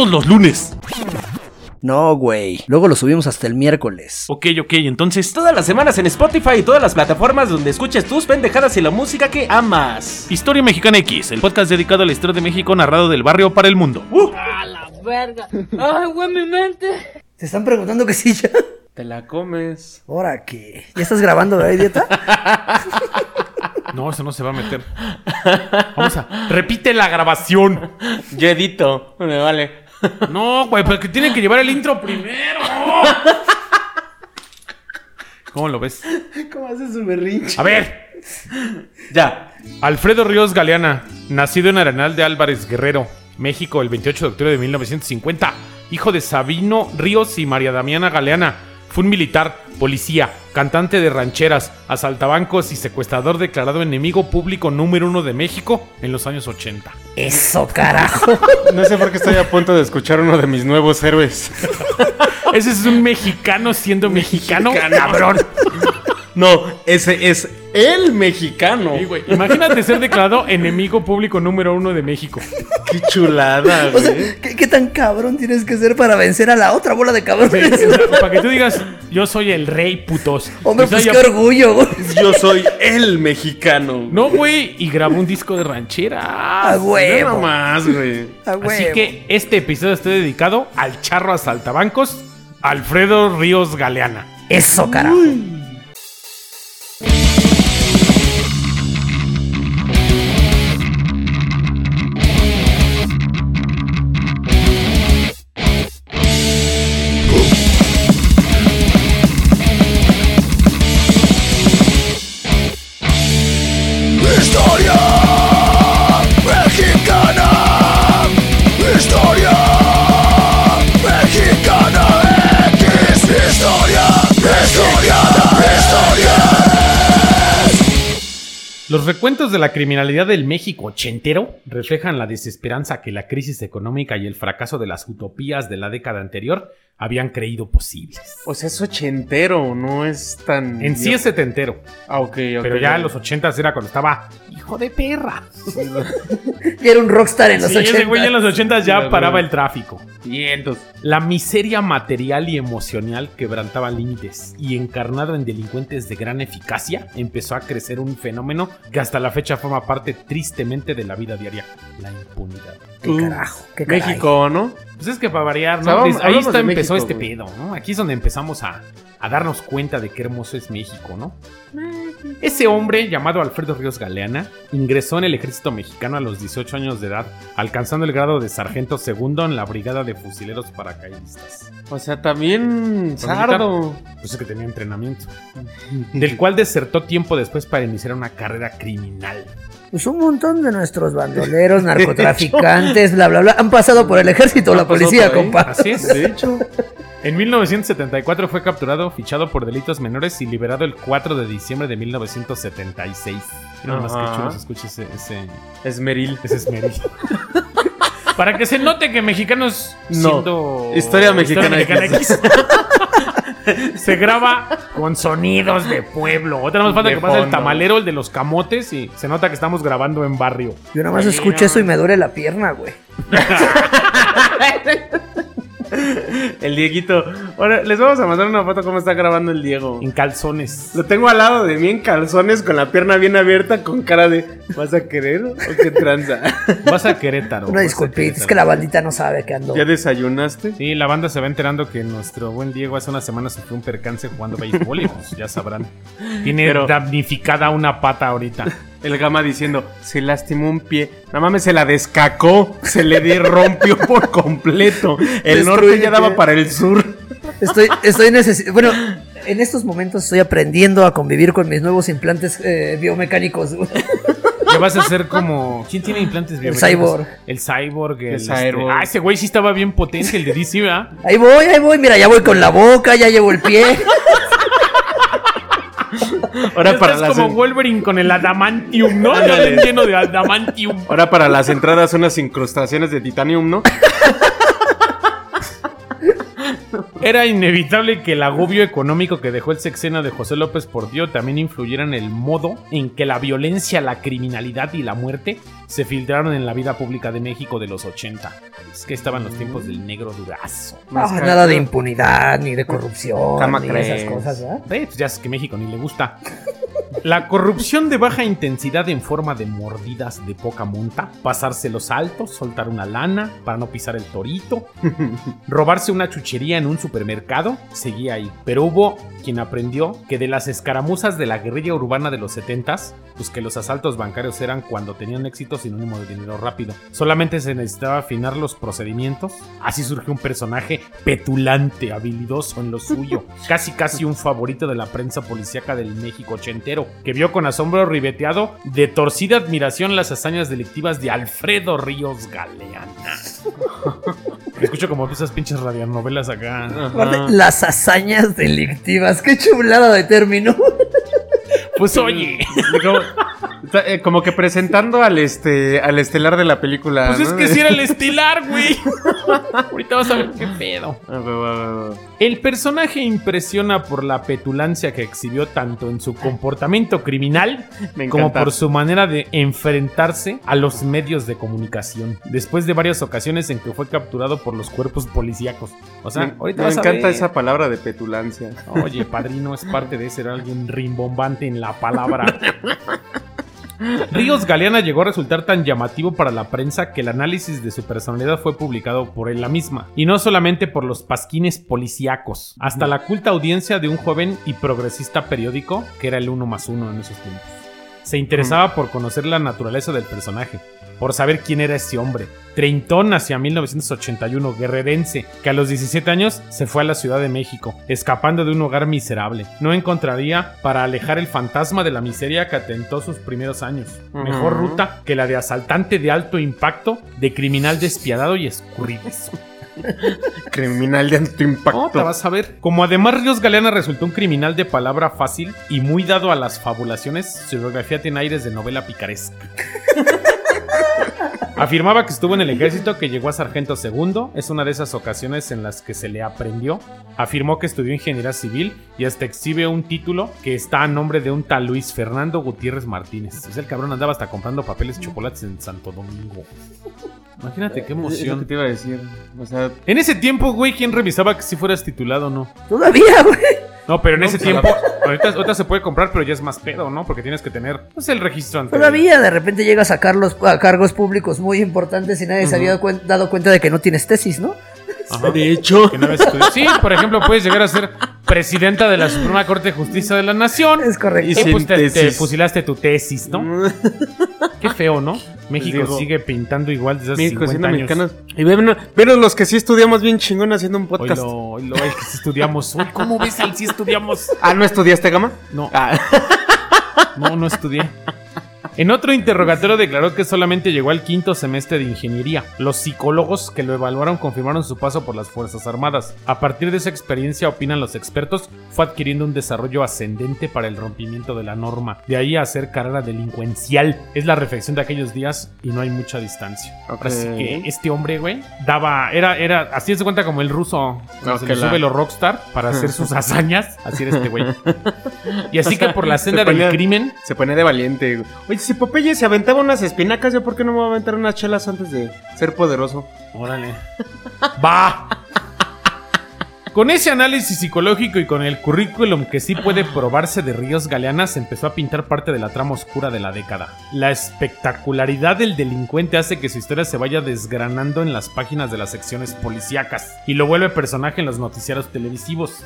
Todos los lunes. No, güey. Luego lo subimos hasta el miércoles. Ok, ok, entonces. Todas las semanas en Spotify y todas las plataformas donde escuches tus pendejadas y la música que amas. Historia Mexicana X, el podcast dedicado a la historia de México narrado del barrio para el mundo. A la verga. Ay, güey, mi mente. ¿Te están preguntando que sí ya? Te la comes. ¿Ahora qué? ¿Ya estás grabando, verdad, idiota? No, eso no se va a meter. Vamos a. Repite la grabación. Yo edito. Me vale. No, güey, pero que tiene que llevar el intro primero. ¿Cómo lo ves? ¿Cómo haces su berrinche? A ver, Ya. Alfredo Ríos Galeana, nacido en Arenal de Álvarez Guerrero, México, el 28 de octubre de 1950, hijo de Sabino Ríos y María Damiana Galeana. Fue un militar, policía, cantante de rancheras, asaltabancos y secuestrador declarado enemigo público número uno de México en los años 80. Eso, carajo. No sé por qué estoy a punto de escuchar uno de mis nuevos héroes. Ese es un mexicano siendo mexicano, cabrón. No, ese es el mexicano. Sí, güey. Imagínate ser declarado enemigo público número uno de México. Qué chulada, O sea, güey. ¿qué, qué tan cabrón tienes que ser para vencer a la otra bola de cabrones? para que tú digas, yo soy el rey putos. Hombre, pues qué orgullo, güey. Yo soy el mexicano. No, güey, y grabó un disco de ranchera. A huevo. Nada más, güey. A Así que este episodio está dedicado al charro asaltabancos, Alfredo Ríos Galeana. Eso, carajo. Los recuentos de la criminalidad del México ochentero reflejan la desesperanza que la crisis económica y el fracaso de las utopías de la década anterior habían creído posibles. O sea, es ochentero, no es tan. En sí es setentero, Ah, ok, ok. pero ya en los ochentas era cuando estaba hijo de perra. Y era un rockstar en los Sí, ese 80. güey en los ochentas ya paraba el tráfico. Vientos. La miseria material y emocional quebrantaba límites y encarnado en delincuentes de gran eficacia, empezó a crecer un fenómeno que hasta la fecha forma parte tristemente de la vida diaria, la impunidad. Qué carajo, qué. México, ¿no? Pues es que para variar, O sea, ¿no? vamos- Desde ahí está, empezó México, este güey. pedo, ¿no? Aquí es donde empezamos a, a darnos cuenta de qué hermoso es México, ¿no? Ese hombre, llamado Alfredo Ríos Galeana, ingresó en el ejército mexicano a los 18 años de edad, alcanzando el grado de sargento segundo en la brigada de fusileros paracaidistas. O sea, también. Fue Sardo. Pues es que tenía entrenamiento. Del cual desertó tiempo después para iniciar una carrera criminal. Pues un montón de nuestros bandoleros, narcotraficantes, bla, bla, bla, han pasado por el ejército o la policía, compa. Así es. De hecho. En 1974 fue capturado, fichado por delitos menores y liberado el 4 de diciembre de 1976. Mira nomás Ajá. que chulo se escucha ese, ese, Esmeril. ese esmeril. Para que se note que mexicanos No. siendo Historia mexicana X. se graba con sonidos de pueblo. Otra más falta De que pasa el tamalero, el de los camotes, y se nota que estamos grabando en barrio. Yo nada más escucho eso y me duele la pierna, güey. El Dieguito. Ahora, les vamos a mandar una foto cómo está grabando el Diego. En calzones. Lo tengo al lado de mí en calzones con la pierna bien abierta con cara de ¿vas a querer o qué tranza? Vas a Querétaro. A disculpita, es que la bandita no sabe que ando. ¿Ya desayunaste? Sí, la banda se va enterando que nuestro buen Diego hace una semana sufrió un percance jugando béisbol y pues ya sabrán. Tiene Pero- damnificada una pata ahorita. El gama diciendo, se lastimó un pie. No mames, se la descacó. Se le de- rompió por completo. El norte ya daba para el sur. Estoy, estoy necesi- Bueno, en estos momentos estoy aprendiendo a convivir con mis nuevos implantes eh, biomecánicos. Ya vas a ser como. ¿Quién tiene implantes biomecánicos? cyborg. El cyborg. El, El cyborg. este- Ah, ese güey sí estaba bien potente, el de DC, ¿verdad? Ahí voy, ahí voy. Mira, ya voy con la boca, ya llevo el pie. Ahora para, estás las, como Wolverine con el adamantium, ¿no? Ya lleno de adamantium. ahora para las entradas unas incrustaciones de titanium, ¿no? Era inevitable que el agobio económico que dejó el sexenio de José López Portillo también influyera en el modo en que la violencia, la criminalidad y la muerte se filtraron en la vida pública de México de los 80. Es que estaban los tiempos del negro durazo. No, Más nada de impunidad, ni de corrupción, ¿Cómo ni crees? esas cosas, ¿verdad? Eh, pues ya es que México ni le gusta. La corrupción de baja intensidad en forma de mordidas de poca monta, pasarse los altos, soltar una lana para no pisar el torito, robarse una chuchería en un supermercado, seguía ahí. Pero hubo quien aprendió que de las escaramuzas de la guerrilla urbana de los 70s, pues que los asaltos bancarios eran cuando tenían éxito sinónimo de dinero rápido. Solamente se necesitaba afinar los procedimientos. Así surgió un personaje petulante, habilidoso en lo suyo, casi casi un favorito de la prensa policíaca del México ochentero, que vio con asombro ribeteado de torcida admiración las hazañas delictivas de Alfredo Ríos Galeana. Escucho como esas pinches radionovelas acá. Las hazañas delictivas, qué chulada de término. Pues oye. Como, eh, como que presentando al este al estelar de la película. Pues es que si era el estilar, güey. Ahorita vas a ver qué pedo. Ah. El personaje impresiona por la petulancia que exhibió tanto en su comportamiento criminal como por su manera de enfrentarse a los medios de comunicación. Después de varias ocasiones en que fue capturado por los cuerpos policíacos. O sea, me, ahorita me vas a encanta ver. esa palabra de petulancia. Oye, padrino es parte de ser alguien rimbombante en la palabra. Ríos Galeana llegó a resultar tan llamativo para la prensa que el análisis de su personalidad fue publicado por él la misma, y no solamente por los pasquines policíacos, hasta la culta audiencia de un joven y progresista periódico que era el uno más uno en esos tiempos. Se interesaba por conocer la naturaleza del personaje, por saber quién era ese hombre. Treintón hacia 1981, guerrerense, que a los 17 años se fue a la Ciudad de México, escapando de un hogar miserable. No encontraría para alejar el fantasma de la miseria que atentó sus primeros años. Mejor ruta que la de asaltante de alto impacto, de criminal despiadado y escurridizo. Criminal de alto impacto. No, te vas a ver. Como además Ríos Galeana resultó un criminal de palabra fácil y muy dado a las fabulaciones, su biografía tiene aires de novela picaresca. Afirmaba que estuvo en el ejército, que llegó a sargento segundo. Es una de esas ocasiones en las que se le aprendió. Afirmó que estudió ingeniería civil y hasta exhibe un título que está a nombre de un tal Luis Fernando Gutiérrez Martínez. Es el cabrón andaba hasta comprando papeles y chocolates en Santo Domingo. Imagínate qué Es lo emoción. que te iba a decir. O sea, En ese tiempo, güey, ¿quién revisaba que si fueras titulado o no? Todavía, güey. No, pero en ese pues, tiempo, ahorita, ahorita se puede comprar, pero ya es más pedo, ¿no? Porque tienes que tener pues, el registro ante Todavía de repente llegas a, carlos, a cargos públicos muy importantes y nadie se había cuen- dado cuenta de que no tienes tesis, ¿no? Ajá. de hecho. Que no habías estudiado. Sí, por ejemplo, puedes llegar a ser presidenta de la Suprema Corte de Justicia de la Nación. Es correcto. Y pues te, te fusilaste tu tesis, ¿no? Qué feo, ¿no? México digo, sigue pintando igual desde hace México 50 siendo años. mexicanos. Y ven, ven los que sí estudiamos bien chingón haciendo un podcast. Oilo, oilo, es que sí estudiamos. Uy, ¿Cómo ves al sí estudiamos? Ah, ¿no estudiaste gama? No, Ah, no, no estudié. En otro interrogatorio declaró que solamente llegó al quinto semestre de ingeniería. Los psicólogos que lo evaluaron confirmaron su paso por las Fuerzas Armadas. A partir de esa experiencia, opinan los expertos, fue adquiriendo un desarrollo ascendente para el rompimiento de la norma. De ahí a hacer carrera delincuencial. Es la reflexión de aquellos días y no hay mucha distancia. Así que este hombre, güey, daba, era, era, así se cuenta como el ruso, cuando se Ok, le la- sube los rockstar para hacer sus hazañas. Así era este güey. Y así que por la senda se del ponía- crimen, Se pone de valiente. güey. Oye, si Popeye se aventaba unas espinacas, ¿yo por qué no me voy a aventar unas chelas antes de ser poderoso? Órale. Va. Con ese análisis psicológico y con el currículum que sí puede probarse de Ríos Galeana, se empezó a pintar parte de la trama oscura de la década. La espectacularidad del delincuente hace que su historia se vaya desgranando en las páginas de las secciones policíacas y lo vuelve personaje en los noticiarios televisivos.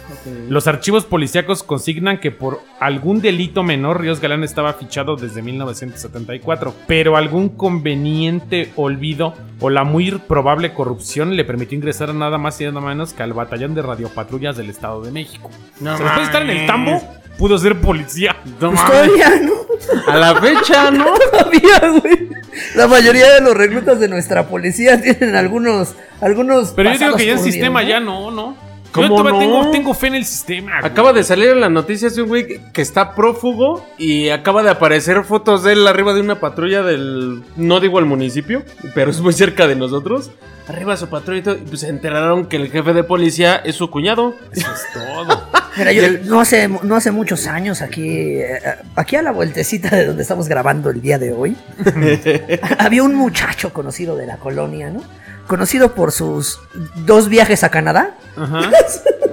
Los archivos policíacos consignan que por algún delito menor Ríos Galeana estaba fichado desde 1974, pero algún conveniente olvido o la muy probable corrupción le permitió ingresar nada más y nada menos que al batallón de radiopatrullas del Estado de México. No O sea, después de estar en el tambo, pudo ser policía. No Pues todavía no, A la fecha, ¿no? todavía, güey. La mayoría de los reclutas de nuestra policía tienen algunos, algunos. Pero yo digo que ya el sistema ¿no? ya no, ¿no? ¿Cómo yo todavía no? tengo, tengo fe en el sistema. güey. Acaba de salir en las noticias de un güey que- está prófugo y acaba de aparecer fotos de él arriba de una patrulla del. No digo el municipio, pero es muy cerca de nosotros. Arriba de su patrulla y todo, y pues se enteraron que el jefe de policía es su cuñado. Eso es todo. Mira, yo no hace, no hace muchos años aquí, eh, aquí a la vueltecita de donde estamos grabando el día de hoy, había un muchacho conocido de la colonia, ¿no? Conocido por sus dos viajes a Canadá. Ajá.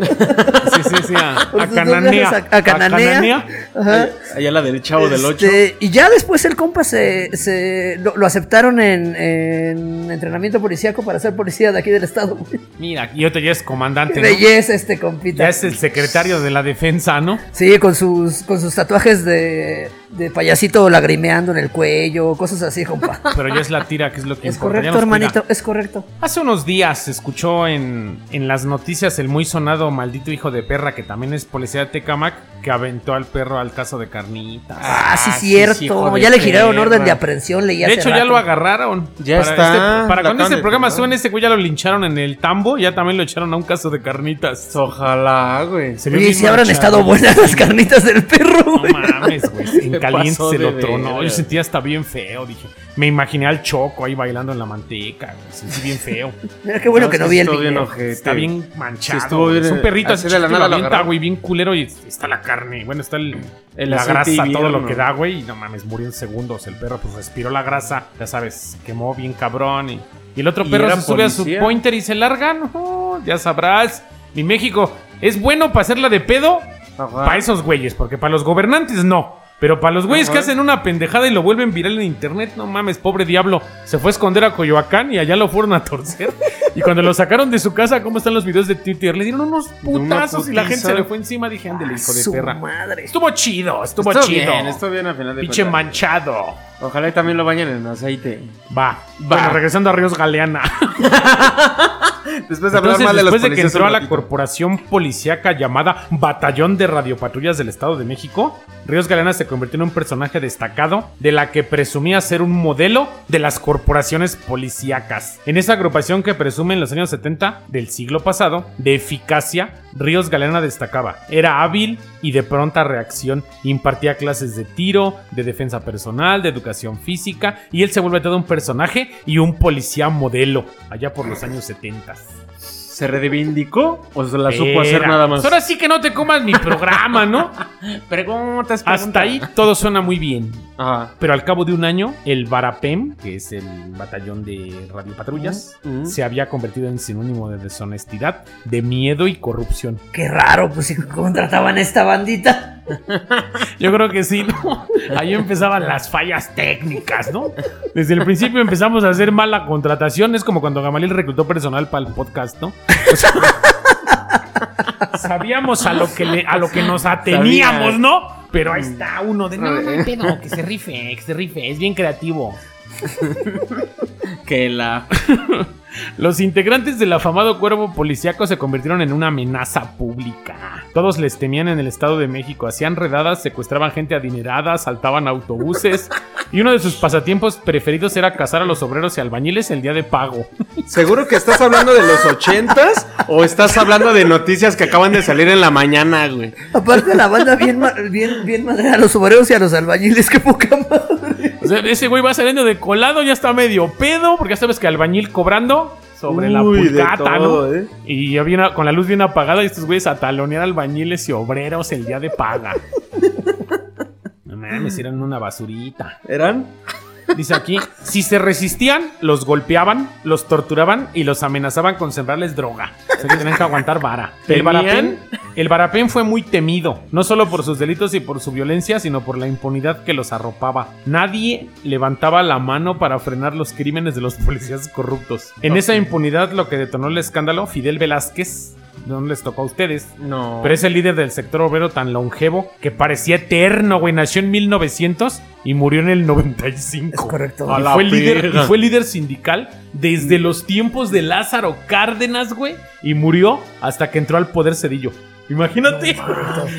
Sí, sí, sí. A, a Cananea. a- a Cananea. Ajá. Allá a la del chavo del 8. Este, y ya después el compa se, se- lo, lo aceptaron en, en entrenamiento policíaco para ser policía de aquí del estado. Mira, y otro ya es comandante. ¿no? belleza este compita. Ya es el secretario de la defensa, ¿no? Sí, con sus, con sus tatuajes de, de payasito lagrimeando en el cuello, cosas así, compa. Pero ya es la tira, que es lo que Es importa. Correcto, hermanito, es correcto. Hace unos días se escuchó en, en las noticias el muy sonado maldito hijo de perra, que también es policía de Tecamac, que aventó al perro al caso de carnitas. Ah, sí, Ah, sí, cierto. sí, de ya le giraron perra. orden de aprehensión, leí de hecho, ya lo agarraron. Ya para está, este- para cuando este de programa firmar. suene, este güey ya lo lincharon en el tambo, ya también lo echaron a un caso de carnitas. Ojalá, güey. Se Oye, si habrán estado buenas las carnitas del perro, No güey. mames, güey. En caliente se lo de tronó. Yo sentía hasta bien feo. Dije, me imaginé al choco ahí bailando en la manteca. güey. Sentí bien feo. Mira qué bueno No, que no sí vi el video. Está bien manchado. Sí, estuvo bien, es un perrito así de la nada lo güey, bien culero y está la carne. Bueno, está el, El la grasa, todo lo que da, güey. Y no mames, murió en segundos. El perro pues respiró la grasa, ya sabes, quemó bien cabrón. Y, y el otro Y perro se sube a su pointer y se larga. No, ya sabrás. Mi México, ¿es bueno para hacerla de pedo? Ajá. Para esos güeyes, porque para los gobernantes no. Pero para los güeyes Ajá. que hacen una pendejada y lo vuelven viral en internet, no mames, pobre diablo. Se fue a esconder a Coyoacán y allá lo fueron a torcer. Y cuando lo sacaron de su casa, ¿cómo están los videos de Twitter? Le dieron unos putazos y la gente se le fue encima. Dije, ándale, hijo de Su perra. madre. Estuvo chido, estuvo, Estuvo chido. bien, estuvo bien al final de Pinche manchado. Ojalá y también lo bañen en aceite. Va. Bueno, regresando a Ríos Galeana. Después de hablar Entonces, mal de los después de que entró a la corporación policíaca llamada Batallón de Radiopatrullas del Estado de México, Ríos Galeana se convirtió en un personaje destacado de la que presumía ser un modelo de las corporaciones policíacas. En esa agrupación que presume en los años 70 del siglo pasado de eficacia, Ríos Galeana destacaba. Era hábil y de pronta reacción, impartía clases de tiro, de defensa personal, de educación física, y él se vuelve todo un personaje y un policía modelo, allá por los años 70. ¿Se reivindicó o se la supo hacer nada más? Ahora sí que no te comas mi programa, ¿no? Preguntas, Hasta ahí todo suena muy bien. Ajá. Pero al cabo de un año, el Barapem, que es el batallón de radiopatrullas, mm. se había convertido en sinónimo de deshonestidad, de miedo y corrupción. Qué raro, pues si contrataban a esta bandita. Yo creo que sí, ¿no? Ahí empezaban las fallas técnicas, ¿no? Desde el principio empezamos a hacer mala contratación. Es como cuando Gamaliel reclutó personal para el podcast, ¿no? O sea, sabíamos a lo que le- a lo que nos ateníamos. ¿no? Pero ahí está uno de no, no hay pedo, que se rife, que se rife, es bien creativo. Que la. Los integrantes del afamado cuervo policíaco se convirtieron en una amenaza pública. Todos les temían en el Estado de México, hacían redadas, secuestraban gente adinerada, saltaban autobuses y uno de sus pasatiempos preferidos era cazar a los obreros y albañiles el día de pago. ¿Seguro que estás hablando de los ochentas o estás hablando de noticias que acaban de salir en la mañana, güey? Aparte la banda bien, bien, bien madre a los obreros y a los albañiles, qué poca madre. Ese güey va saliendo de colado, ya está medio pedo, porque ya sabes que albañil cobrando sobre la Uy, pulcata, todo, ¿no? ¿eh? Y ya viene con la luz bien apagada y estos güeyes a talonear albañiles y obreros el día de paga. No mames, eran una basurita. ¿Eran? Dice aquí, si se resistían, los golpeaban, los torturaban y los amenazaban con sembrarles droga. O sea que tenían que aguantar vara. El. Barapén, el Barapén fue muy temido, no solo por sus delitos y por su violencia, sino por la impunidad que los arropaba. Nadie levantaba la mano para frenar los crímenes de los policías corruptos. En esa impunidad lo que detonó el escándalo, Fidel Velázquez, no les tocó a ustedes, No. pero es el líder del sector obrero tan longevo que parecía eterno, güey. Nació en 1900 y murió en el 95. Es correcto. Y fue, líder, y fue líder sindical desde los tiempos de Lázaro Cárdenas, güey. Y murió hasta que entró al poder Cedillo. Imagínate.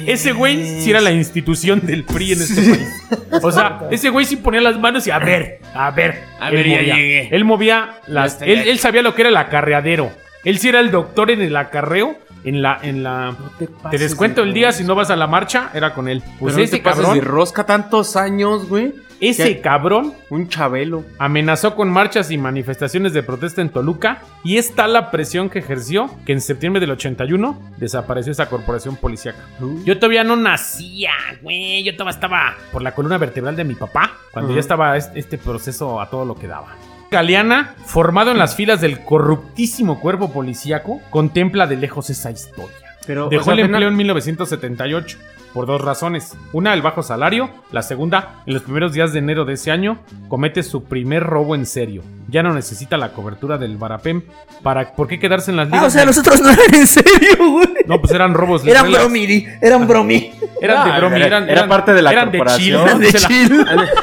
ese güey sí era la institución del PRI en este país. O sea, ese güey sí ponía las manos y a ver, a ver. A él ver, ya movía. llegué. Él movía las. Él, él sabía lo que era el acarreadero. Él sí era el doctor en el acarreo. En la, en la. te te, pases descuento de el día si no vas a la marcha, era con él. Pues Pero no ese te pases cabrón. de rosca tantos años, güey. Ese cabrón Un chabelo. amenazó con marchas y manifestaciones de protesta en Toluca y es tal la presión que ejerció que en septiembre del 81 desapareció esa corporación policíaca. Yo todavía no nacía, güey, yo todavía estaba por la columna vertebral de mi papá cuando ya estaba es- este proceso a todo lo que daba. Galeana, formado en las filas del corruptísimo cuerpo policíaco, contempla de lejos esa historia. Pero, Dejó o sea, el empleo en 1978 por dos razones. Una, el bajo salario. La segunda, en los primeros días de enero de ese año, comete su primer robo en serio. Ya no necesita la cobertura del Barapem. Para, ¿Por qué quedarse en las ligas? Ah, o sea, de- los otros no eran en serio, güey. No, pues eran robos. Eran bromi, di, eran bromi. Eran de bromi, era- eran, era eran- parte de la eran corporación. De Eran de chill, Se la- chill.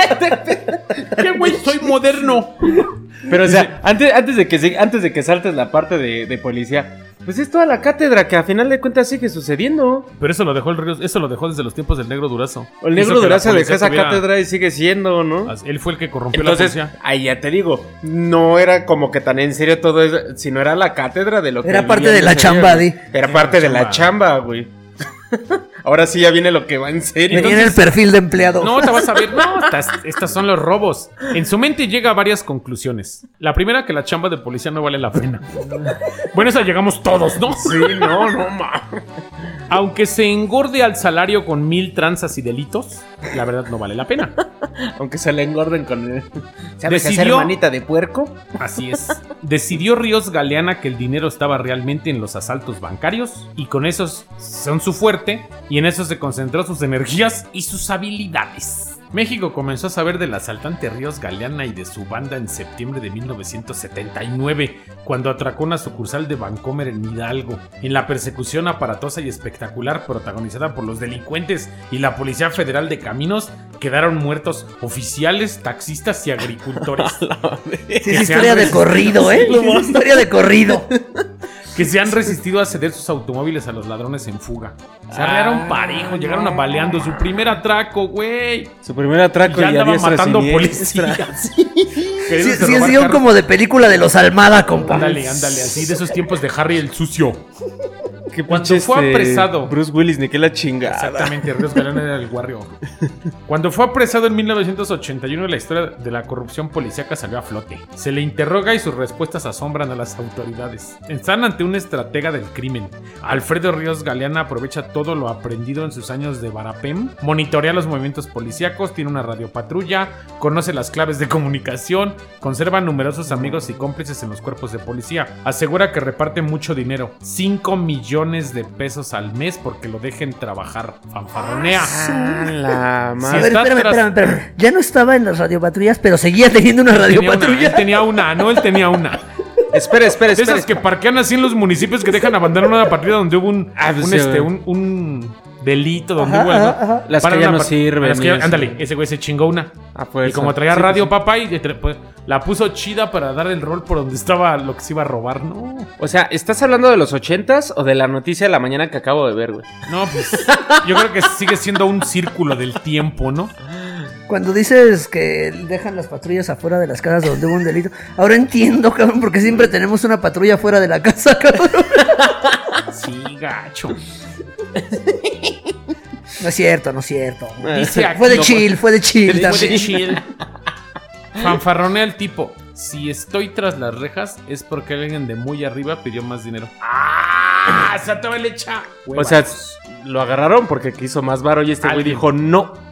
¿Qué güey? Moderno. Pero, o sea, antes, antes, de que, antes de que saltes la parte de, de policía, pues es toda la cátedra que a final de cuentas sigue sucediendo. Pero eso lo dejó el Ríos, eso lo dejó desde los tiempos del negro Durazo. O el negro la Durazo dejó esa tuviera- cátedra y sigue siendo, ¿no? Él fue el que corrompió Entonces, la policía. ahí ya te digo, no era como que tan en serio todo eso, sino era la cátedra de lo que Era parte de la chamba, di. Era parte de la chamba, güey. Ahora sí ya viene lo que va en serio. Venía en el perfil de empleado. No, te vas a ver. No, estas, estas son los robos. En su mente llega a varias conclusiones. La primera, que la chamba de policía no vale la pena. Bueno, esa llegamos todos, ¿no? Sí, no, no, ma. Aunque se engorde al salario con mil tranzas y delitos, la verdad no vale la pena. Aunque se le engorden con él. ¿Sabes hacer Decidió- manita de puerco? Así es. Decidió Ríos Galeana que el dinero estaba realmente en los asaltos bancarios y con esos son su fuerte y en eso se concentró sus energías y sus habilidades. México comenzó a saber del asaltante Ríos Galeana y de su banda en septiembre de 1979, cuando atracó una sucursal de Vancomer en Hidalgo, en la persecución aparatosa y espectacular protagonizada por los delincuentes y la Policía Federal de Caminos, quedaron muertos oficiales, taxistas y agricultores. Sí, es historia de corrido, ¿eh? Historia de corrido. Que se han resistido a ceder sus automóviles a los ladrones en fuga. Se arrearon parejo, llegaron apaleando su primer atraco, güey. Su primer atraco Ya y a andaba diestra matando siniestra. policías. Sí, Queriéndose sí, es guion como de película de los Almada, compa. Ándale, ándale, así de esos tiempos de Harry el sucio. Qué Cuando pinche, fue este, apresado. Bruce Willis, ni que la chingada. Exactamente, Ríos Galán era el guarrio. Cuando fue apresado en 1981, la historia de la corrupción policíaca salió a flote. Se le interroga y sus respuestas asombran a las autoridades. Están ante una estratega del crimen. Alfredo Ríos Galeana aprovecha todo lo aprendido en sus años de Barapem, monitorea los movimientos policíacos, tiene una radiopatrulla, conoce las claves de comunicación, conserva numerosos amigos y cómplices en los cuerpos de policía. Asegura que reparte mucho dinero, 5 millones de pesos al mes porque lo dejen trabajar. Fanfarronea. Ah, la A madre. ver, está espérame, tras- espérame, espérame. Ya no estaba en las radiopatrullas, pero seguía teniendo una radiopatrulla. él tenía una, no, él tenía una. Espera, espera, espera. esas que parquean así en los municipios que dejan abandonar una partida donde hubo un, Ah, pues un, sí, este, un, un delito, donde Ajá, hubo algo. ajá, ajá. Las que ya una no sirven las que ándale, ese güey se chingó una. Ah, pues, y como traía sí, radio, papá, y pues, la puso chida para dar el rol por donde estaba lo que se iba a robar. No, O sea, ¿estás hablando de los ochentas o de la noticia de la mañana que acabo de ver, güey? no, pues yo creo que sigue siendo un círculo del tiempo, ¿no? Cuando dices que dejan las patrullas afuera de las casas donde hubo un delito, ahora entiendo, cabrón, porque siempre tenemos una patrulla fuera de la casa, cabrón. Sí, gacho. No es cierto, no es cierto. Dice aquí, Fue de chill, fue de chill. Fue de chill. Fanfarronea el tipo. Si estoy tras las rejas es porque alguien de muy arriba pidió más dinero. ¡Ah! ¡Se te va el echa! O sea, lo agarraron porque quiso más varo y este güey dijo no.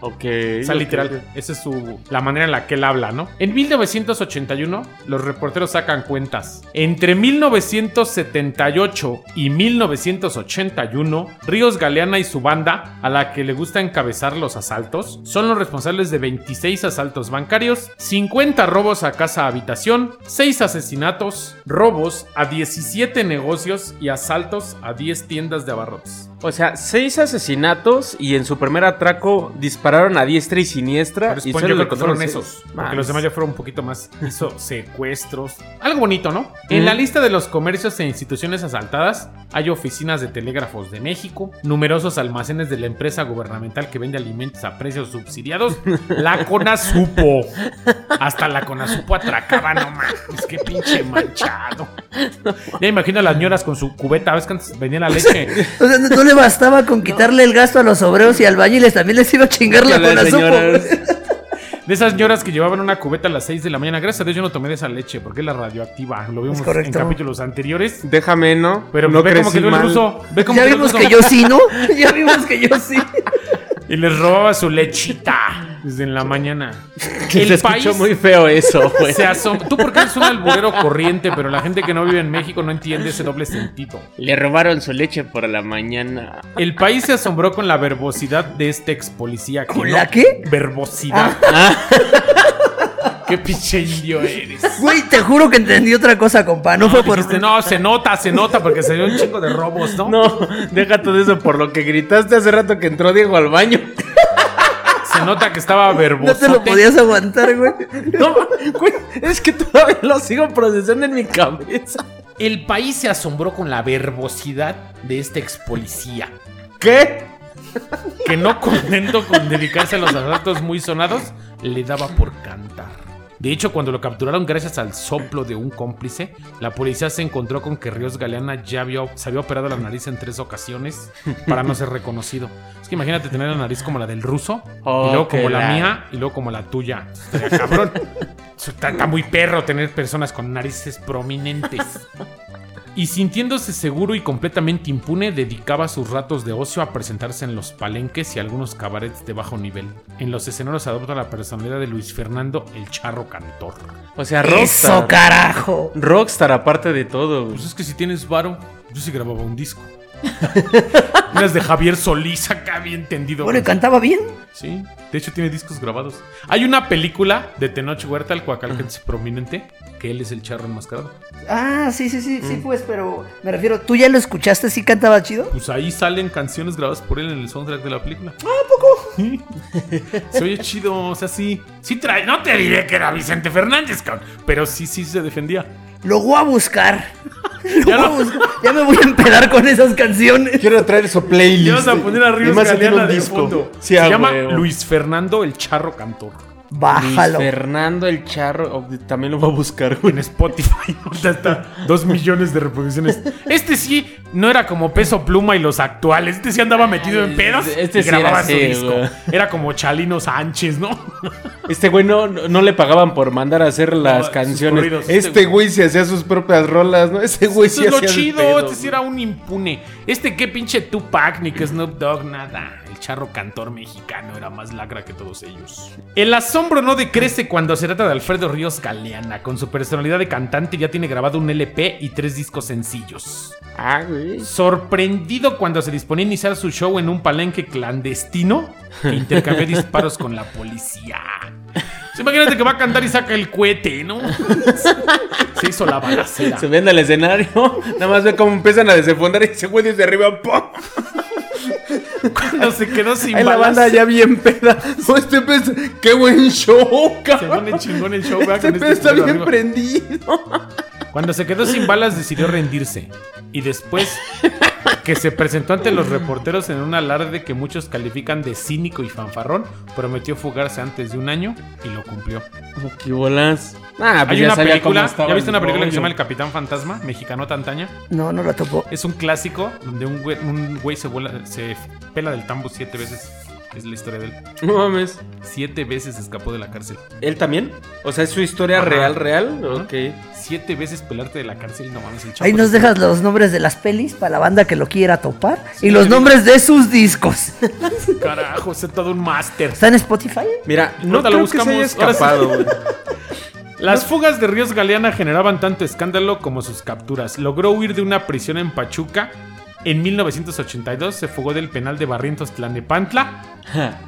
Ok. O sea, literal, esa es su, la manera en la que él habla, ¿no? En 1981, los reporteros sacan cuentas. Entre 1978 y 1981, Ríos Galeana y su banda, a la que le gusta encabezar los asaltos, son los responsables de 26 asaltos bancarios, 50 robos a casa habitación, 6 asesinatos, robos a 17 negocios y asaltos a 10 tiendas de abarrotes. O sea, seis asesinatos y en su primer atraco dispararon a diestra y siniestra. Pero y solo yo le creo que fueron contaron esos. Porque los demás ya fueron un poquito más. Hizo secuestros. Algo bonito, ¿no? En la lista de los comercios e instituciones asaltadas hay oficinas de telégrafos de México, numerosos almacenes de la empresa gubernamental que vende alimentos a precios subsidiados, la Conasupo. Hasta la Conasupo atracaba, no mames, qué pinche manchado. Ya imagino a las señoras con su cubeta, ¿ves que antes vendían la leche? O sea, no, no le bastaba con quitarle el gasto a los obreros y albañiles, también les iba a chingar la señoras- De esas señoras que llevaban una cubeta a las 6 de la mañana. Gracias a Dios yo no tomé de esa leche porque es la radioactiva. Lo vimos en correcto. capítulos anteriores. Déjame, ¿no? Pero no ve como que mal. ruso. Ve como Ya que vimos que yo sí, ¿no? Ya vimos que yo sí. Y les robaba su lechita desde en la mañana. Se escuchó muy feo eso, güey. se asom- Tú porque eres un alburero corriente, pero la gente que no vive en México no entiende ese doble sentido. Le robaron su leche por la mañana. El país se asombró con la verbosidad de este ex policía. que ¿Con no- la qué? Verbosidad. Qué pinche indio eres. Güey, te juro que entendí otra cosa, compa. No fue por. Dijiste, no, se nota, se nota porque se dio un chingo de robos, ¿no? No, deja todo eso por lo que gritaste hace rato que entró Diego al baño. Se nota que estaba No verbosote. te lo podías aguantar, güey. No, güey, es que todavía lo sigo procesando en mi cabeza. El país se asombró con la verbosidad de este ex policía. ¿Qué? que no contento con dedicarse a los asaltos muy sonados, le daba por cantar. De hecho, cuando lo capturaron gracias al soplo de un cómplice, la policía se encontró con que Ríos Galeana ya había, se había operado la nariz en tres ocasiones para no ser reconocido. Es que imagínate tener la nariz como la del ruso, Oh, y luego como la, la- mía, y luego como la tuya. Estaría cabrón. Está, está muy perro tener personas con narices prominentes. Y sintiéndose seguro y completamente impune, dedicaba sus ratos de ocio a presentarse en los palenques y algunos cabarets de bajo nivel. En los escenarios adopta la personalidad de Luis Fernando el Charro Cantor. O sea, Eso, Rockstar. carajo. Rockstar aparte de todo. Pues es que si tienes varo, yo sí grababa un disco. Unas de Javier Solís acá bien tendido. Bueno, y cantaba bien. Sí, de hecho tiene discos grabados. Hay una película de Tenoch Huerta, el coacalquense prominente, que él es el charro enmascarado. Ah, sí, sí, sí, sí, pues, pero me refiero, ¿tú ya lo escuchaste? ¿Sí cantaba chido? Pues ahí salen canciones grabadas por él en el soundtrack de la película. ¿Ah, poco? Se oye chido, o sea, sí. Sí trae, no te diré que era Vicente Fernández, cabrón, pero sí, sí se defendía. Lo voy a buscar. Lo Ya voy a buscar. Ya me voy a empedar con esas canciones. Quiero traer su playlist. Y vas a poner a Ríos Y más de disco. fondo. Sí, se a llama. Luis Fernando el Charro Cantor. Luis Bájalo. Fernando el Charro. también lo voy a buscar, güey. En Spotify. Está dos millones de reproducciones. Este sí no era como peso pluma y los actuales. Este sí andaba metido en pedos Este y sí grababa era su así, disco. güey. Era como Chalino Sánchez, ¿no? Este güey no, no le pagaban por mandar a hacer las canciones. corridos. Este güey se hacía sus propias rolas, ¿no? Ese güey Eso sí es lo hacía chido. pedo, este sí era un impune. Este qué pinche Tupac ni que Snoop Dogg, nada. El charro cantor mexicano era más lacra que todos ellos. El asombro no decrece cuando se trata de Alfredo Ríos Galeana. Con su personalidad de cantante ya tiene grabado un LP y tres discos sencillos. Ah, güey. Sorprendido cuando se disponía a iniciar su show en un palenque clandestino que intercambió disparos con la policía. Pues imagínate que va a cantar y saca el cohete, ¿no? Se hizo la balacera. Se ven al escenario, nada más ve cómo empiezan a desenfundar y ese güey desde arriba, ¡pum! Cuando se quedó sin Ahí la balas. banda ya bien peda. No, este pez, qué buen show, Se cabrón. pone chingón el show, Este pez está culero bien arriba. prendido. Cuando se quedó sin balas decidió rendirse. Y después que se presentó ante los reporteros en un alarde que muchos califican de cínico y fanfarrón, prometió fugarse antes de un año y lo cumplió. ¿Qué bolas? Ah, pues Hay ya una sabía película, cómo estaba ¿ya viste el una película que se rollo. llama El Capitán Fantasma, mexicano tantaña? No, no la tocó. Es un clásico donde un güey, un güey se, vuela- se pela del tambo siete veces Es la historia de él. No mames. Siete veces escapó de la cárcel. ¿Él también? O sea, ¿es su historia Ajá. real, real? Ajá. Ok. Siete veces pelarte de la cárcel. No mames, el chavo. Ahí nos dejas los nombres de las pelis para la banda que lo quiera topar. y los nombres de sus discos. Carajo, es todo un máster. ¿Está en Spotify? Mira, no Ahorita lo creo que se haya buscamos. Escapado. Las fugas de Ríos Galeana generaban tanto escándalo como sus capturas. Logró huir de una prisión en Pachuca. En 1982 se fugó del penal de Barrientos Tlanepantla.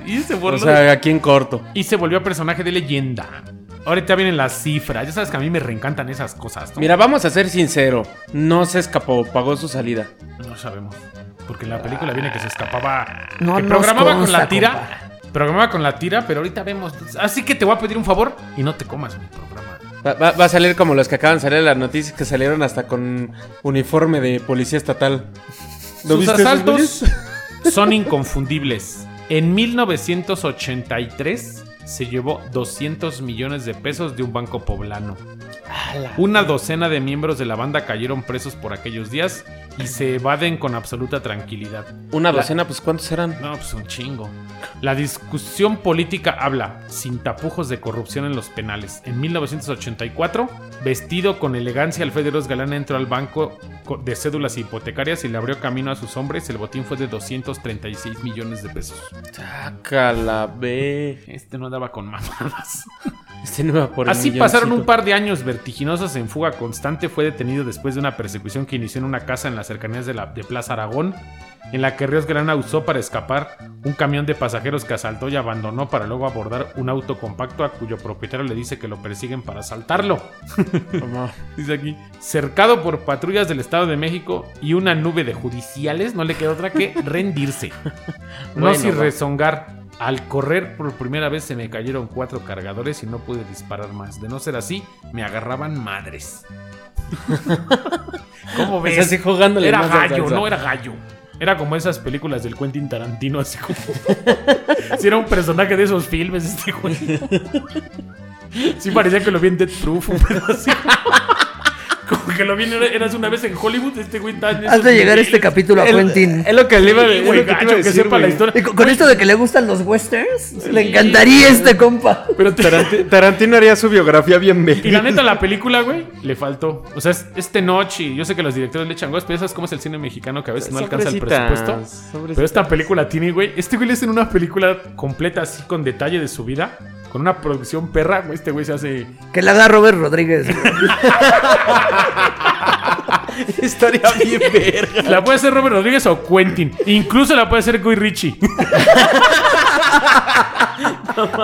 Y se, O volvió, sea, aquí en corto. y se volvió personaje de leyenda. Ahorita vienen las cifras. Ya sabes que a mí me reencantan esas cosas. ¿no? Mira, vamos a ser sincero. No se escapó, pagó su salida. No sabemos. Porque en la película viene que se escapaba. No que programaba con la tira. Programaba con la tira, pero ahorita vemos. Así que te voy a pedir un favor y no te comas mi programa. Va, va- va a salir como los que acaban de salir en las noticias que salieron hasta con uniforme de policía estatal. ¿No Sus viste asaltos son inconfundibles. En 1983 se llevó 200 millones de pesos de un banco poblano. Una docena de miembros de la banda cayeron presos por aquellos días y se evaden con absoluta tranquilidad. Una La- docena, pues ¿cuántos eran? No, pues un chingo. La discusión política habla, sin tapujos de corrupción en los penales. En 1984, vestido con elegancia, Alfredo Galán entró al banco co- de cédulas hipotecarias y le abrió camino a sus hombres. El botín fue de 236 millones de pesos. Sácala, ve. Este no andaba con mamadas. Este no por Así pasaron un par de años vertiginosos en fuga constante. Fue detenido después de una persecución que inició en una casa en las cercanías de, la, de Plaza Aragón, en la que Ríos Grana usó para escapar un camión de pasajeros que asaltó y abandonó para luego abordar un auto compacto a cuyo propietario le dice que lo persiguen para asaltarlo. Dice aquí, cercado por patrullas del Estado de México y una nube de judiciales, no le queda otra que rendirse. no Bueno, sin rezongar. Al correr por primera vez se me cayeron cuatro cargadores y no pude disparar más. De no ser así, me agarraban madres. ¿Cómo ves? Es así jugándole Era gallo, no era gallo. Era como esas películas del Quentin Tarantino, así como. si era un personaje de esos filmes, este güey. Sí, parecía que lo vi en Death Proof, un pedo así. Como que lo vi, eras una vez en Hollywood, este güey en Has de llegar este capítulo a El- Quentin. Es lo que le iba a Sí, es güey, lo que gacho, sepa la historia. Y con, con esto de que le gustan los westerns, le encantaría este compa. Pero Tarantino haría su biografía bien Y bella. la neta, la película, güey, le faltó. O sea, es, este noche, y yo sé que los directores le echan güey, pero ¿sabes cómo es el cine mexicano que a veces no alcanza el presupuesto? Pero esta película tiene, güey. Este güey le hace una película completa, así con detalle de su vida. Con una producción perra, güey. Este güey se hace. Que la haga Robert Rodríguez. Estaría bien verga. La puede hacer Robert Rodríguez o Quentin. Incluso la puede hacer Guy Ritchie.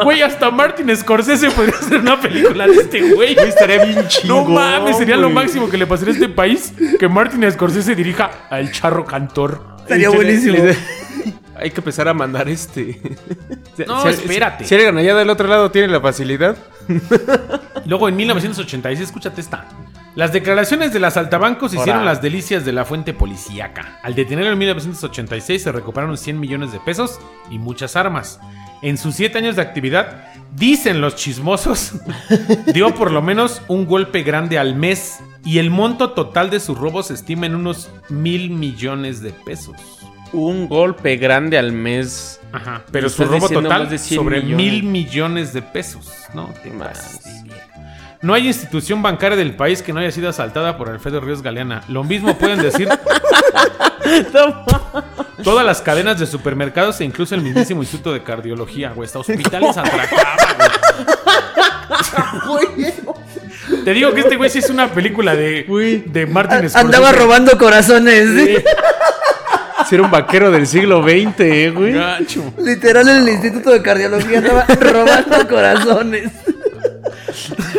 Güey, hasta Martin Scorsese podría hacer una película de este güey. Estaría bien No chingón. mames, sería lo máximo que le pasaría a este país que Martin Scorsese dirija al charro cantor. Estaría buenísimo. Hay que empezar a mandar este. No, Si- espérate. Si, si alguien allá del otro lado tiene la facilidad. Luego en 1986, escúchate esta. Las declaraciones de las altabancos hicieron las delicias de la fuente policíaca. Al detenerlo en 1986 se recuperaron 100 millones de pesos y muchas armas. En sus 7 años de actividad, dicen los chismosos, dio por lo menos un golpe grande al mes y el monto total de sus robos se estima en unos mil millones de pesos. Un golpe grande al mes. Ajá, pero su robo total de 100 sobre millones. mil millones de pesos. No, te Más. No hay institución bancaria del país que no haya sido asaltada por Alfredo Ríos Galeana. Lo mismo pueden decir todas las cadenas de supermercados e incluso el mismísimo Instituto de Cardiología, güey. Hasta hospitales atracaba, güey. Te digo que este güey sí es una película de, de Martin Scorsese. Andaba robando corazones. ¿sí? Si era un vaquero del siglo XX, eh, güey. Gacho. Literal en el Instituto de Cardiología andaba robando corazones.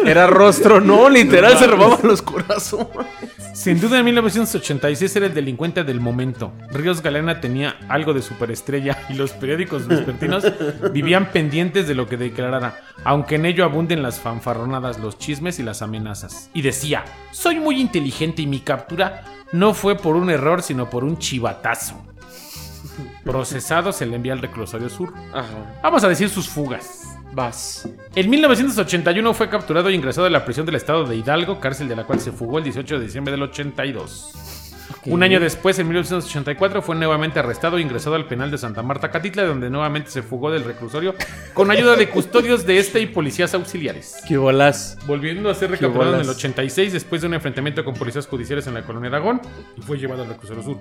Era rostro, no, literal, se robaban los corazones. Sin duda en 1986 era el delincuente del momento. Ríos Galena tenía algo de superestrella y los periódicos vespertinos vivían pendientes de lo que declarara, aunque en ello abunden las fanfarronadas, los chismes y las amenazas. Y decía, soy muy inteligente y mi captura no fue por un error sino por un chivatazo. Procesado se le envía al reclusorio sur. Ajá. Vamos a decir sus fugas. Vas. En 1981 fue capturado y ingresado a la prisión del estado de Hidalgo, cárcel de la cual se fugó el 18 de diciembre del 82. Un año después, en 1984, fue nuevamente arrestado e ingresado al penal de Santa Marta Catitla, donde nuevamente se fugó del reclusorio con ayuda de custodios de este y policías auxiliares. ¿Qué bolas? Volviendo a ser recapturado en el bolas. 86 después de un enfrentamiento con policías judiciales en la colonia Aragón y fue llevado al reclusorio sur.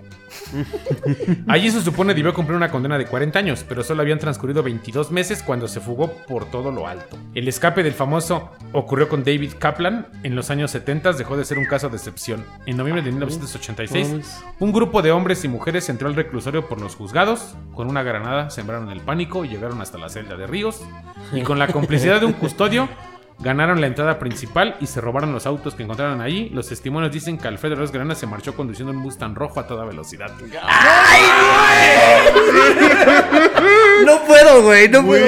Allí se supone debió cumplir una condena de 40 años, pero solo habían transcurrido 22 meses cuando se fugó por todo lo alto. El escape del famoso ocurrió con David Kaplan en los años 70, dejó de ser un caso de excepción. En noviembre de 1986, Mames. Un grupo de hombres y mujeres entró al reclusorio por los juzgados, con una granada sembraron el pánico y llegaron hasta la celda de Ríos, y con la complicidad de un custodio ganaron la entrada principal y se robaron los autos que encontraron ahí. Los testimonios dicen que Alfredo Ríos Granada se marchó conduciendo un Mustang rojo a toda velocidad. No puedo, güey, no puedo.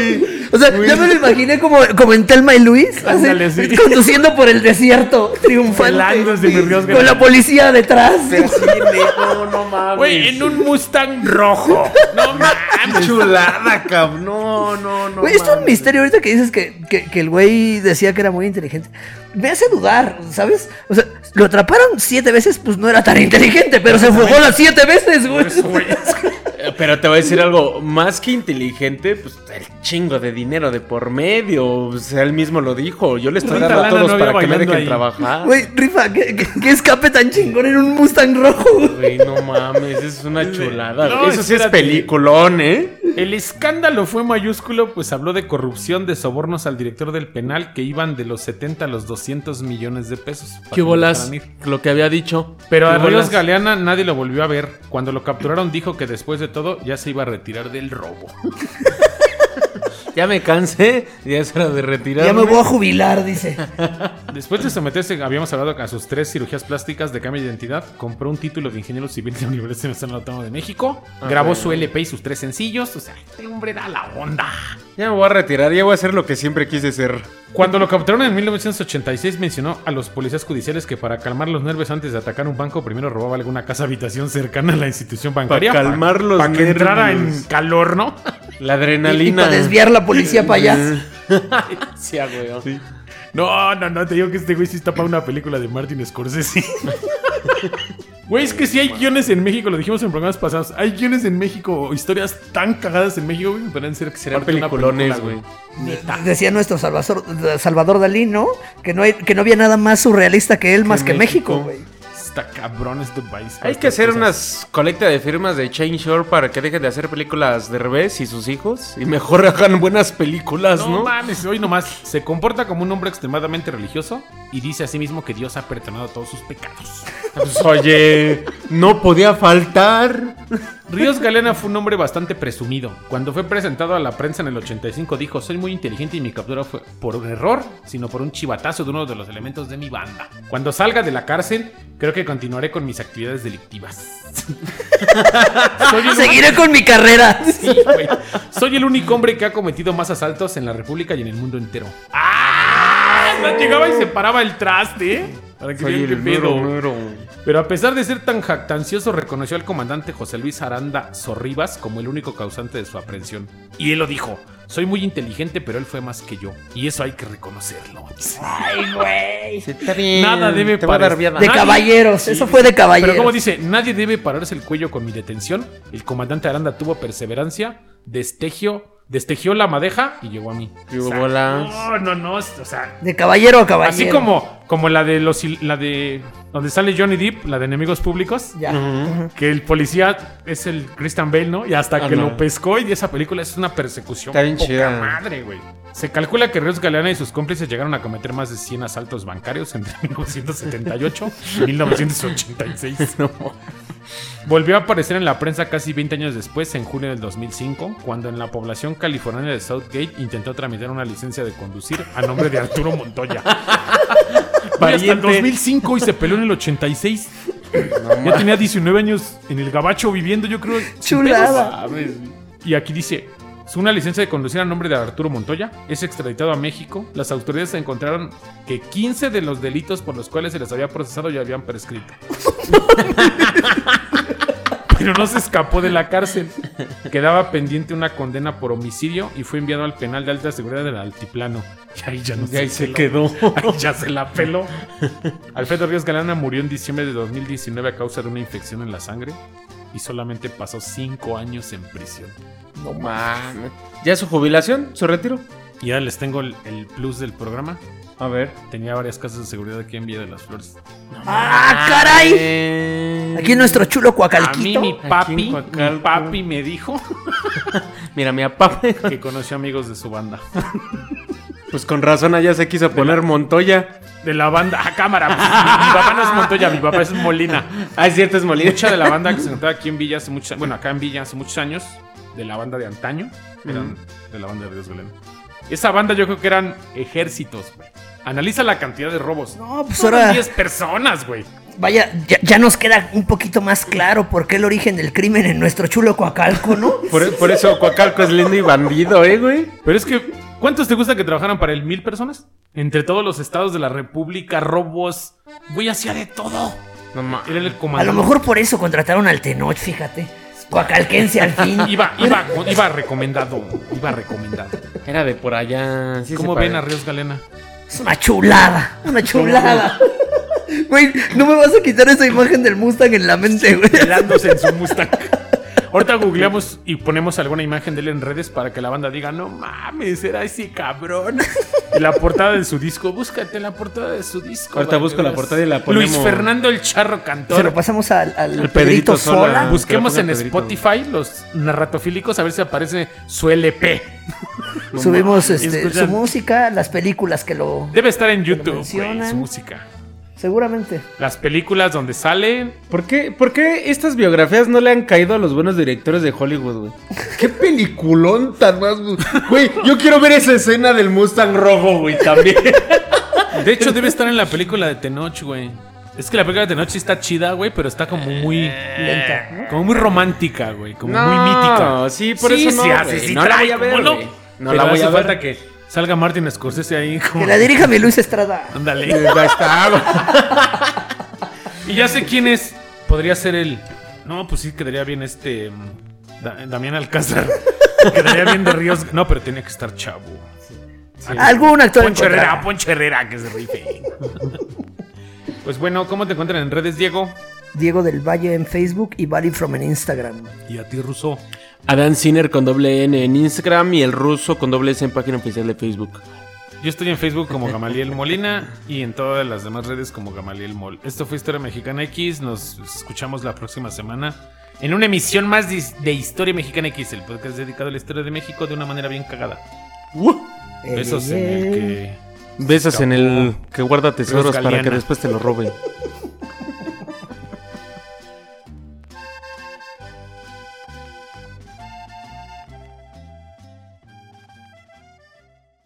O sea, ya me lo imaginé como, como en Telma y Luis, así, Ándale, sí. conduciendo por el desierto, triunfante, con la policía detrás. no, no mames. Güey, en un Mustang rojo. No mames. chulada, cabrón. No, no, no. Güey, esto es un misterio ahorita que dices que, que- que el güey decía que era muy inteligente. Me hace dudar, ¿sabes? O sea, lo atraparon siete veces, pues no era tan inteligente, pero se fugó las siete veces, güey. Pero te voy a decir algo, más que inteligente, pues el chingo de dinero de por medio. O sea, él mismo lo dijo. Yo le estoy ¿Cuánta dando a todos para que me dejen ahí? trabajar. Güey, Rifa, ¿qué, qué- qué escape tan chingón en un Mustang rojo, güey. No mames, es una chulada. No. Eso sí es peliculón, ¿eh? El escándalo fue mayúsculo, pues habló de corrupción, de sobornos al director del penal que iban de los 70 a los 200 millones de pesos. ¿Qué bolas? Lo que había dicho. Pero ¿Qué a Ríos bolas? Galeana nadie lo volvió a ver. Cuando lo capturaron dijo que después de todo ya se iba a retirar del robo. Ya me cansé, ya es hora de retirarme. Ya me voy a jubilar, dice. Después de someterse, habíamos hablado a sus tres cirugías plásticas de cambio de identidad, compró un título de ingeniero civil de la Universidad Nacional Autónoma de México, grabó su LP y sus tres sencillos, o sea, este hombre da la onda. Ya me voy a retirar, ya voy a hacer lo que siempre quise ser. Cuando lo capturaron en 1986 mencionó a los policías judiciales que para calmar los nervios antes de atacar un banco primero robaba alguna casa habitación cercana a la institución bancaria. Para calmar los Para que entrara en calor, ¿no? La Y, adrenalina. para desviar la policía para allá. Sí, güey. No, no, no, te digo que este güey sí está para una película de Martin Scorsese. Güey, es que sí hay guiones en México, lo dijimos en programas pasados. Hay guiones en México, historias tan cagadas en México, güey, podrían ser que Serán peliculones, película, güey. Decía nuestro Salvador, Salvador Dalí, ¿no? Que no, hay, que no había nada más surrealista que él más que. México, güey. Está cabrón este país. Hay que hacer unas colecta de firmas de Chain Shore para que dejen de hacer películas de revés y sus hijos y mejor hagan buenas películas, No, ¿no? mames, hoy nomás. Se comporta como un hombre extremadamente religioso y dice a sí mismo que Dios ha perdonado todos sus pecados. Pues, oye, no podía faltar. Ríos Galena fue un hombre bastante presumido. Cuando fue presentado a la prensa en el 85 dijo, soy muy inteligente y mi captura fue por un error, sino por un chivatazo de uno de los elementos de mi banda. Cuando salga de la cárcel, creo que continuaré con mis actividades delictivas. Seguiré con mi carrera. Sí, güey. Soy el único hombre que ha cometido más asaltos en la República y en el mundo entero. ¡Ah! Llegaba y se paraba el traste, ¿eh? Para que Soy vean qué el pedo. mero, mero. Pero a pesar de ser tan jactancioso, reconoció al comandante José Luis Aranda Sorribas como el único causante de su aprehensión. Y él lo dijo: Soy muy inteligente, pero él fue más que yo. Y eso hay que reconocerlo. Ay, güey. Sí, está bien. Nada debe viada. De Nadie- caballeros, eso fue de caballeros. Pero como dice, nadie debe pararse el cuello con mi detención. El comandante Aranda tuvo perseverancia, destegio, destegió la madeja y llegó a mí. ¿Qué O sea, no, no, no, o sea, De caballero a caballero. así como, como la de los il- la de donde sale Johnny Depp, la de enemigos públicos. Ya. Que el policía es el Christian Bale, ¿no? Y hasta Ah, que no. lo pescó y esa película es una persecución Está bien poca chida. madre, güey. Se calcula que Ríos Galeana y sus cómplices llegaron a cometer más de 100 asaltos bancarios entre 1978 y 1986. Volvió a aparecer en la prensa casi 20 años después, en junio del 2005, cuando en la población californiana de Southgate intentó tramitar una licencia de conducir a nombre de Arturo Montoya. Hasta el Pariente. 2005 y se peló en el 86. ya tenía 19 años en el gabacho viviendo, yo creo. Chulada. Y aquí dice, es una licencia de conducir a nombre de Arturo Montoya, es extraditado a México. Las autoridades encontraron que 15 de los delitos por los cuales se les había procesado ya habían prescrito. pero no se escapó de la cárcel. Quedaba pendiente una condena por homicidio y fue enviado al penal de alta seguridad del altiplano. Y ahí ya no Y ahí se quedó. Ahí ya se la peló. Alfredo Ríos Galana murió en diciembre de 2019 a causa de una infección en la sangre y solamente pasó cinco años en prisión. No mames. ¿Ya su jubilación? ¿Su retiro? Y ahora les tengo el, el plus del programa. A ver. Tenía varias casas de seguridad aquí en Villa de las Flores. ¡Ah, caray! Eh, Aquí nuestro chulo A mí cuacalquito. mi papi, mi papi me dijo Mira, mi papá. que conoció amigos de su banda. Pues con razón allá se quiso poner Montoya. De la banda, a cámara. pues, mi, mi papá no es Montoya, mi papá es Molina. Ah, es cierto, es Molina. Mucha de la banda que se encontraba aquí en Villa hace muchos bueno, acá en Villa hace muchos años, de la banda de antaño, eran de la banda de Ríos Galeno. Esa banda yo creo que eran ejércitos, güey. Analiza la cantidad de robos. No, pues ahora- 10 personas, güey. Vaya, ya, ya nos queda un poquito más claro por qué el origen del crimen en nuestro chulo Coacalco, ¿no? Por, por eso Coacalco es lindo y bandido, ¿eh, güey? Pero es que, ¿cuántos te gusta que trabajaran para el mil personas? Entre todos los estados de la República, robos. Güey, hacía de todo. No mames. Era el A comandante. lo mejor por eso contrataron al Tenoch, fíjate. Coacalquense al fin. Iba, iba, iba recomendado. Iba recomendado. Era de por allá. Sí ¿Cómo ven a Ríos Galena? Es una chulada, una chulada. Güey, no me vas a quitar esa imagen del Mustang en la mente, güey. Pelándose en su Mustang. Ahorita googleamos y ponemos alguna imagen de él en redes para que la banda diga, no mames, era ese cabrón. Y la portada de su disco, búscate la portada de su disco. Ahorita busco la portada y la Luis ponemos. Fernando el Charro Se lo Cantor. pasamos al, al El Pedrito, Pedrito Sola. Sola. Bus- Busquemos Que en Pedrito. Spotify los narratofílicos a ver si aparece su LP. Subimos este, su música, las películas que lo. Debe estar en YouTube, güey, su música. Seguramente. Las películas donde sale. ¿Por qué, ¿Por qué estas biografías no le han caído a los buenos directores de Hollywood, güey? ¿Qué peliculón tan más... Güey, yo quiero ver esa escena del Mustang rojo, güey, también. De hecho, debe estar en la película de Tenoch, güey. Es que la película de Tenoch sí está chida, güey, pero está como muy. Lenta, ¿no? Como muy romántica, güey. Como No, muy mítica. sí, por eso no, hace, sí No la voy a ver, ¿cómo no? No Pero la voy hace a ver. falta que salga Martin Scorsese ahí. Como... Que la dirija mi Luis Estrada. Ándale. Ahí está, güey. Y ya sé quién es. Podría ser el. No, pues sí, quedaría bien este. mm, Da- Damián Alcázar. quedaría bien de Ríos. No, pero tenía que estar chavo. Algún actor Poncho Herrera. Poncho Herrera, que se rife. pues bueno, ¿cómo te encuentran en redes, Diego? Diego del Valle en Facebook y Valley From en Instagram. Y a ti, Russo. Adán Sinner con doble N en Instagram y el ruso con doble S en página oficial de Facebook. Yo estoy en Facebook como Gamaliel Molina y en todas las demás redes como Gamaliel Mol. Esto fue Historia Mexicana X. Nos escuchamos la próxima semana en una emisión más de, Historia Mexicana X, el podcast dedicado a la historia de México de una manera bien cagada. Besos en el que. Besos en el que guarda tesoros para que después te lo roben.